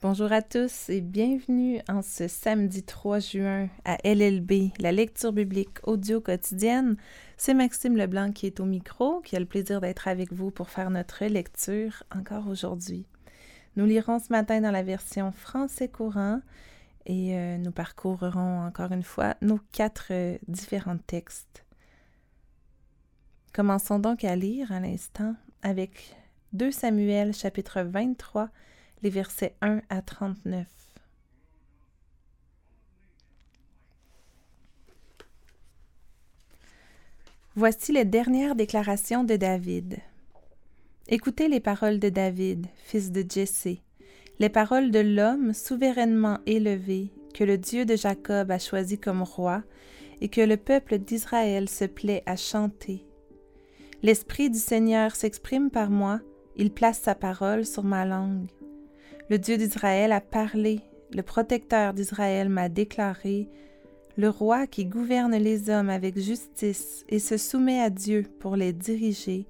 Bonjour à tous et bienvenue en ce samedi 3 juin à LLB, la lecture biblique audio quotidienne. C'est Maxime Leblanc qui est au micro, qui a le plaisir d'être avec vous pour faire notre lecture encore aujourd'hui. Nous lirons ce matin dans la version français courant et euh, nous parcourrons encore une fois nos quatre euh, différents textes. Commençons donc à lire à l'instant avec 2 Samuel chapitre 23 les versets 1 à 39. Voici les dernières déclarations de David. Écoutez les paroles de David, fils de Jessé, les paroles de l'homme souverainement élevé que le Dieu de Jacob a choisi comme roi et que le peuple d'Israël se plaît à chanter. L'Esprit du Seigneur s'exprime par moi, il place sa parole sur ma langue. Le Dieu d'Israël a parlé, le protecteur d'Israël m'a déclaré, le roi qui gouverne les hommes avec justice et se soumet à Dieu pour les diriger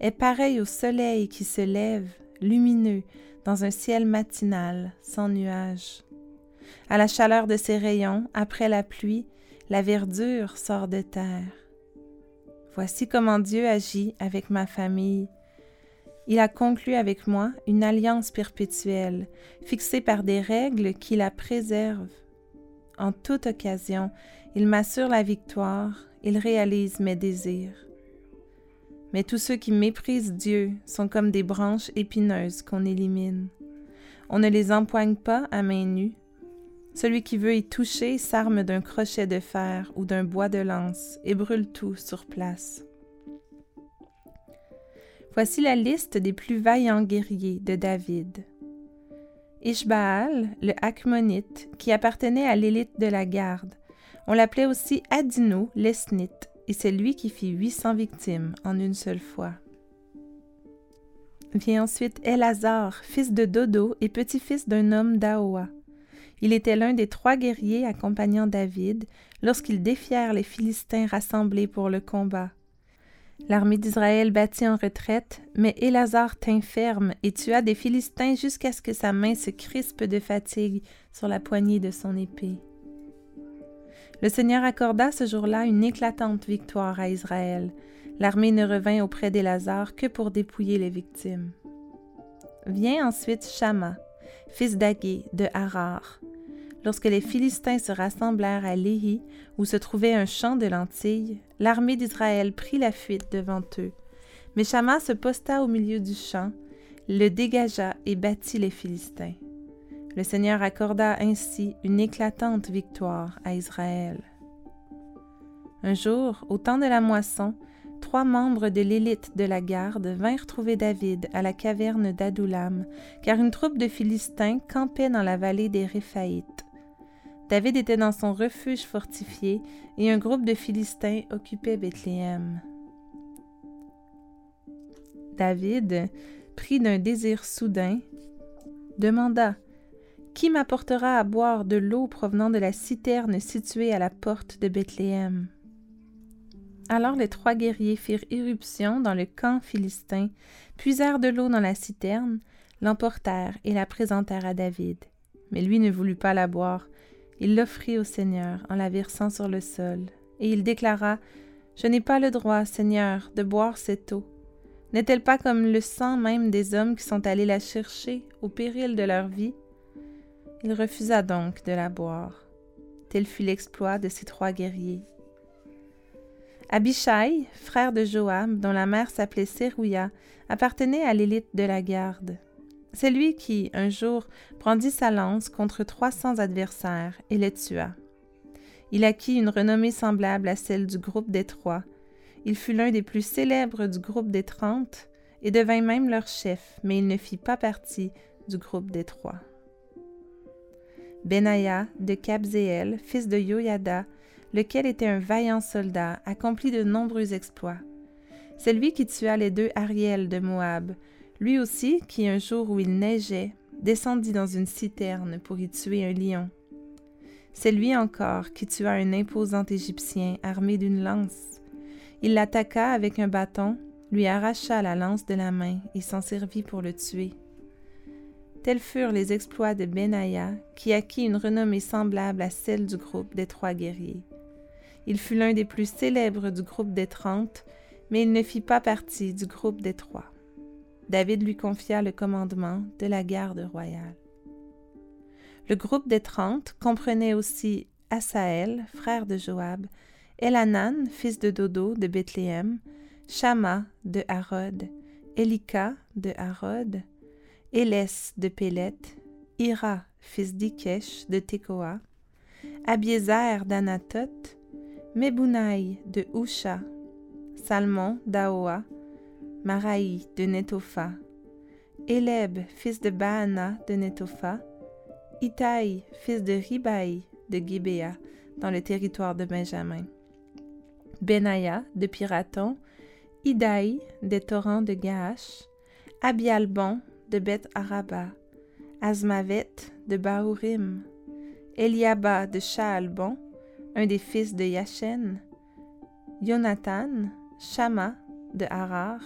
est pareil au soleil qui se lève, lumineux, dans un ciel matinal, sans nuages. À la chaleur de ses rayons, après la pluie, la verdure sort de terre. Voici comment Dieu agit avec ma famille. Il a conclu avec moi une alliance perpétuelle, fixée par des règles qui la préservent. En toute occasion, il m'assure la victoire, il réalise mes désirs. Mais tous ceux qui méprisent Dieu sont comme des branches épineuses qu'on élimine. On ne les empoigne pas à main nue. Celui qui veut y toucher s'arme d'un crochet de fer ou d'un bois de lance et brûle tout sur place. Voici la liste des plus vaillants guerriers de David. Ishbaal, le Hakmonite, qui appartenait à l'élite de la garde. On l'appelait aussi Adino l'Esnite, et c'est lui qui fit 800 victimes en une seule fois. Vient ensuite Elazar, fils de Dodo et petit-fils d'un homme d'Aoa. Il était l'un des trois guerriers accompagnant David lorsqu'ils défièrent les Philistins rassemblés pour le combat. L'armée d'Israël battit en retraite, mais Élazar tint ferme et tua des Philistins jusqu'à ce que sa main se crispe de fatigue sur la poignée de son épée. Le Seigneur accorda ce jour-là une éclatante victoire à Israël. L'armée ne revint auprès d'Élazar que pour dépouiller les victimes. Vient ensuite Shama, fils d'Agé de Harar, Lorsque les Philistins se rassemblèrent à Léhi, où se trouvait un champ de lentilles, l'armée d'Israël prit la fuite devant eux. Mais Shama se posta au milieu du champ, le dégagea et battit les Philistins. Le Seigneur accorda ainsi une éclatante victoire à Israël. Un jour, au temps de la moisson, trois membres de l'élite de la garde vinrent trouver David à la caverne d'Adoulam, car une troupe de Philistins campait dans la vallée des Réphaïtes. David était dans son refuge fortifié et un groupe de Philistins occupait Bethléem. David, pris d'un désir soudain, demanda Qui m'apportera à boire de l'eau provenant de la citerne située à la porte de Bethléem Alors les trois guerriers firent irruption dans le camp philistin, puisèrent de l'eau dans la citerne, l'emportèrent et la présentèrent à David. Mais lui ne voulut pas la boire, il l'offrit au Seigneur en la versant sur le sol, et il déclara Je n'ai pas le droit, Seigneur, de boire cette eau. N'est-elle pas comme le sang même des hommes qui sont allés la chercher au péril de leur vie Il refusa donc de la boire. Tel fut l'exploit de ces trois guerriers. Abishai, frère de Joab, dont la mère s'appelait Sérouia, appartenait à l'élite de la garde. C'est lui qui, un jour, brandit sa lance contre trois cents adversaires et les tua. Il acquit une renommée semblable à celle du groupe des Trois. Il fut l'un des plus célèbres du groupe des Trente et devint même leur chef, mais il ne fit pas partie du groupe des Trois. Benaya de Kabzéel, fils de Yoyada, lequel était un vaillant soldat, accomplit de nombreux exploits. C'est lui qui tua les deux Ariel de Moab, lui aussi, qui un jour où il neigeait, descendit dans une citerne pour y tuer un lion. C'est lui encore qui tua un imposant Égyptien armé d'une lance. Il l'attaqua avec un bâton, lui arracha la lance de la main et s'en servit pour le tuer. Tels furent les exploits de Benaïa, qui acquit une renommée semblable à celle du groupe des trois guerriers. Il fut l'un des plus célèbres du groupe des Trente, mais il ne fit pas partie du groupe des Trois. David lui confia le commandement de la garde royale. Le groupe des Trente comprenait aussi Asaël, frère de Joab, Elanan, fils de Dodo de Bethléem, Shama de Harod, Elika de Harod, Élès de Pélet, Ira, fils d'Ikesh de Tekoa, Abiezer d'Anatoth, Mebunai de Husha, Salmon d'Aoa, Maraï de Netopha, Éleb, fils de Baana de Netopha, Itaï, fils de Ribaï de Gibéa, dans le territoire de Benjamin, Benaya de Piraton, Idaï des torrents de Gaash, Abialbon de Beth Araba, Azmavet de Bahurim, Eliaba de Shaalbon, un des fils de Yachen, Jonathan, Shama de Harar,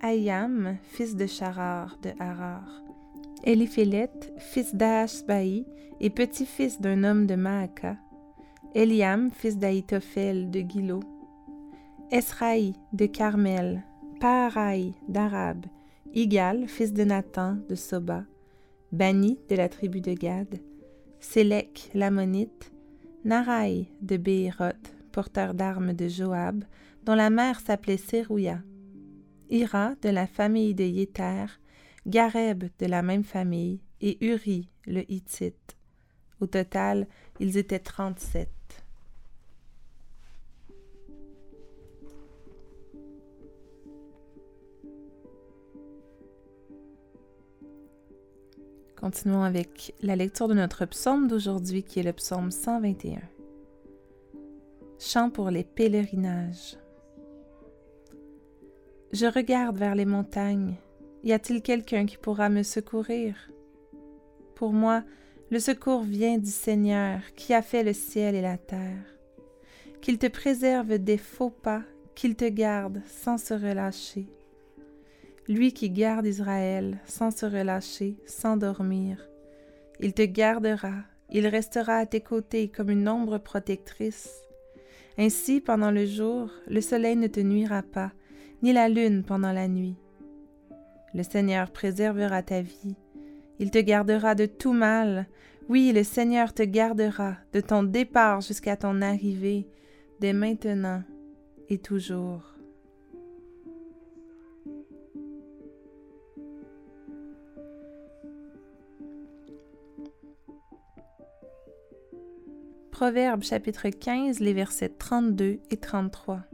Ayam, fils de Charar de Harar, Eliphélet, fils d'Ashbaï et petit-fils d'un homme de Maaka, Eliam, fils d'Aïtophel de Gilo, Esraï de Carmel, Paaraï d'Arab, Igal, fils de Nathan de Soba, Bani de la tribu de Gad, Sélek l'Ammonite, Naraï de Béhéroth, porteur d'armes de Joab, dont la mère s'appelait Ira de la famille de Yéter, Gareb de la même famille, et Uri le Hittite. Au total, ils étaient trente-sept. Continuons avec la lecture de notre psaume d'aujourd'hui qui est le psaume 121. Chant pour les pèlerinages. Je regarde vers les montagnes. Y a-t-il quelqu'un qui pourra me secourir? Pour moi, le secours vient du Seigneur qui a fait le ciel et la terre. Qu'il te préserve des faux pas, qu'il te garde sans se relâcher. Lui qui garde Israël sans se relâcher, sans dormir. Il te gardera, il restera à tes côtés comme une ombre protectrice. Ainsi, pendant le jour, le soleil ne te nuira pas, ni la lune pendant la nuit. Le Seigneur préservera ta vie. Il te gardera de tout mal. Oui, le Seigneur te gardera de ton départ jusqu'à ton arrivée, dès maintenant et toujours. Proverbe chapitre 15, les versets 32 et 33.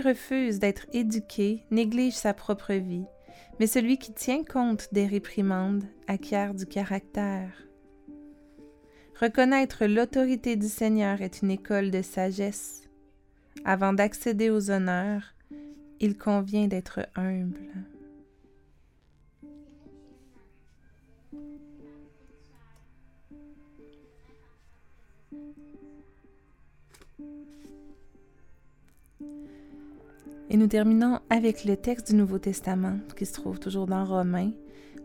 Refuse d'être éduqué néglige sa propre vie, mais celui qui tient compte des réprimandes acquiert du caractère. Reconnaître l'autorité du Seigneur est une école de sagesse. Avant d'accéder aux honneurs, il convient d'être humble. Et nous terminons avec le texte du Nouveau Testament qui se trouve toujours dans Romains.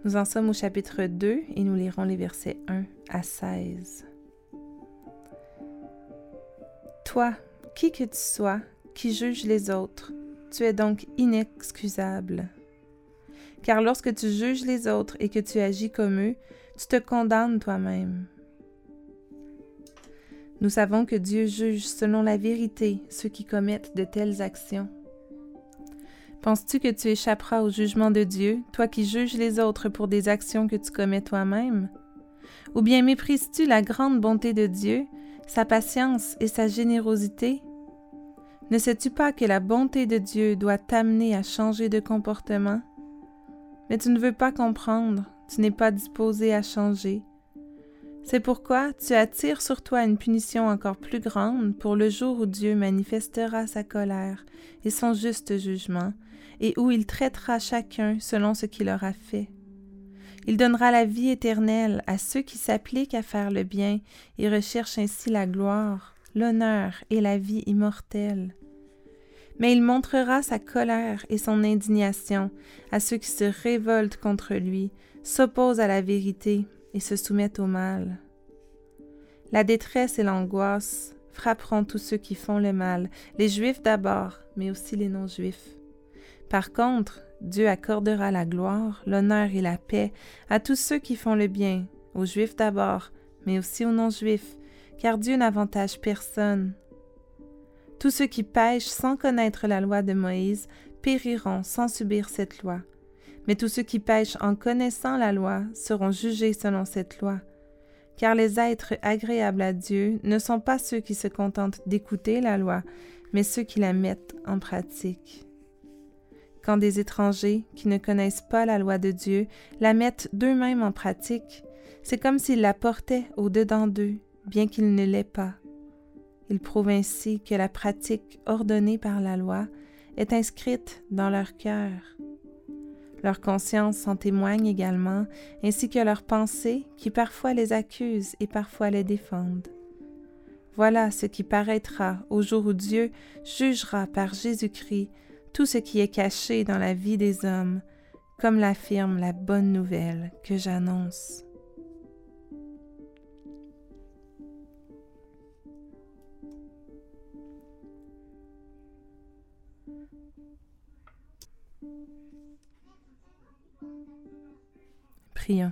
Nous en sommes au chapitre 2 et nous lirons les versets 1 à 16. Toi, qui que tu sois, qui juge les autres, tu es donc inexcusable. Car lorsque tu juges les autres et que tu agis comme eux, tu te condamnes toi-même. Nous savons que Dieu juge selon la vérité ceux qui commettent de telles actions. Penses-tu que tu échapperas au jugement de Dieu, toi qui juges les autres pour des actions que tu commets toi-même? Ou bien méprises-tu la grande bonté de Dieu, sa patience et sa générosité? Ne sais-tu pas que la bonté de Dieu doit t'amener à changer de comportement? Mais tu ne veux pas comprendre, tu n'es pas disposé à changer. C'est pourquoi tu attires sur toi une punition encore plus grande pour le jour où Dieu manifestera sa colère et son juste jugement, et où il traitera chacun selon ce qu'il aura fait. Il donnera la vie éternelle à ceux qui s'appliquent à faire le bien et recherchent ainsi la gloire, l'honneur et la vie immortelle. Mais il montrera sa colère et son indignation à ceux qui se révoltent contre lui, s'opposent à la vérité et se soumettent au mal. La détresse et l'angoisse frapperont tous ceux qui font le mal, les Juifs d'abord, mais aussi les non-Juifs. Par contre, Dieu accordera la gloire, l'honneur et la paix à tous ceux qui font le bien, aux Juifs d'abord, mais aussi aux non-Juifs, car Dieu n'avantage personne. Tous ceux qui pêchent sans connaître la loi de Moïse périront sans subir cette loi. Mais tous ceux qui pêchent en connaissant la loi seront jugés selon cette loi. Car les êtres agréables à Dieu ne sont pas ceux qui se contentent d'écouter la loi, mais ceux qui la mettent en pratique. Quand des étrangers qui ne connaissent pas la loi de Dieu la mettent d'eux-mêmes en pratique, c'est comme s'ils la portaient au-dedans d'eux, bien qu'ils ne l'aient pas. Ils prouvent ainsi que la pratique ordonnée par la loi est inscrite dans leur cœur. Leur conscience en témoigne également, ainsi que leurs pensées qui parfois les accusent et parfois les défendent. Voilà ce qui paraîtra au jour où Dieu jugera par Jésus-Christ tout ce qui est caché dans la vie des hommes, comme l'affirme la bonne nouvelle que j'annonce. Prions.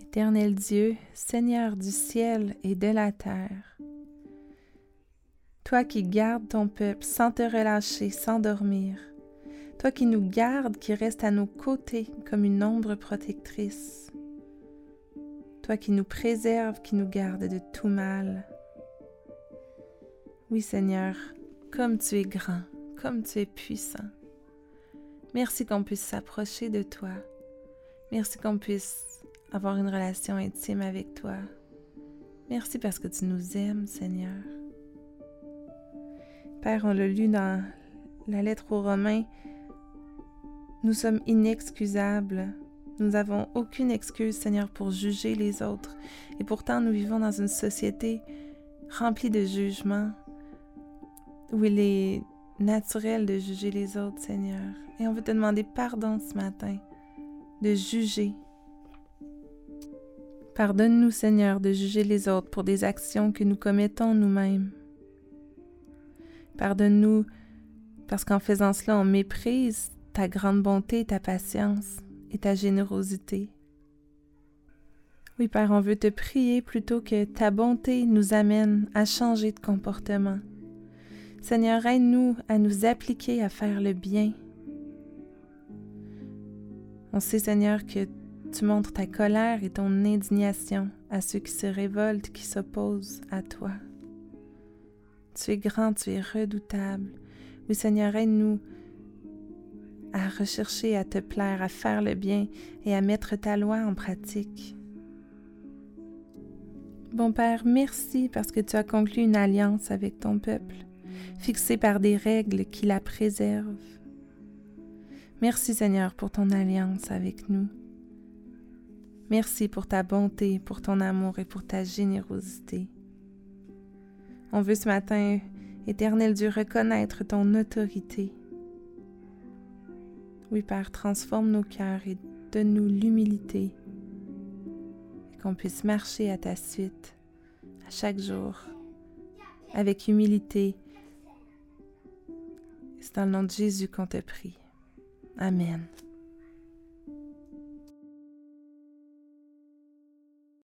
Éternel Dieu, Seigneur du ciel et de la terre, toi qui gardes ton peuple sans te relâcher, sans dormir, toi qui nous gardes, qui restes à nos côtés comme une ombre protectrice, toi qui nous préserves, qui nous gardes de tout mal. Oui Seigneur, comme tu es grand, comme tu es puissant. Merci qu'on puisse s'approcher de toi. Merci qu'on puisse avoir une relation intime avec toi. Merci parce que tu nous aimes, Seigneur. Père, on l'a lu dans la lettre aux Romains. Nous sommes inexcusables. Nous n'avons aucune excuse, Seigneur, pour juger les autres. Et pourtant, nous vivons dans une société remplie de jugements, où il est naturel de juger les autres, Seigneur. Et on veut te demander pardon ce matin de juger. Pardonne-nous, Seigneur, de juger les autres pour des actions que nous commettons nous-mêmes. Pardonne-nous parce qu'en faisant cela, on méprise ta grande bonté, ta patience et ta générosité. Oui, Père, on veut te prier plutôt que ta bonté nous amène à changer de comportement. Seigneur, aide-nous à nous appliquer à faire le bien. On sait, Seigneur, que tu montres ta colère et ton indignation à ceux qui se révoltent, qui s'opposent à toi. Tu es grand, tu es redoutable. Oui, Seigneur, aide-nous à rechercher à te plaire, à faire le bien et à mettre ta loi en pratique. Bon Père, merci parce que tu as conclu une alliance avec ton peuple fixée par des règles qui la préservent. Merci Seigneur pour ton alliance avec nous. Merci pour ta bonté, pour ton amour et pour ta générosité. On veut ce matin, éternel Dieu, reconnaître ton autorité. Oui, Père, transforme nos cœurs et donne-nous l'humilité, et qu'on puisse marcher à ta suite à chaque jour, avec humilité c'est dans le nom de Jésus qu'on te prie. Amen.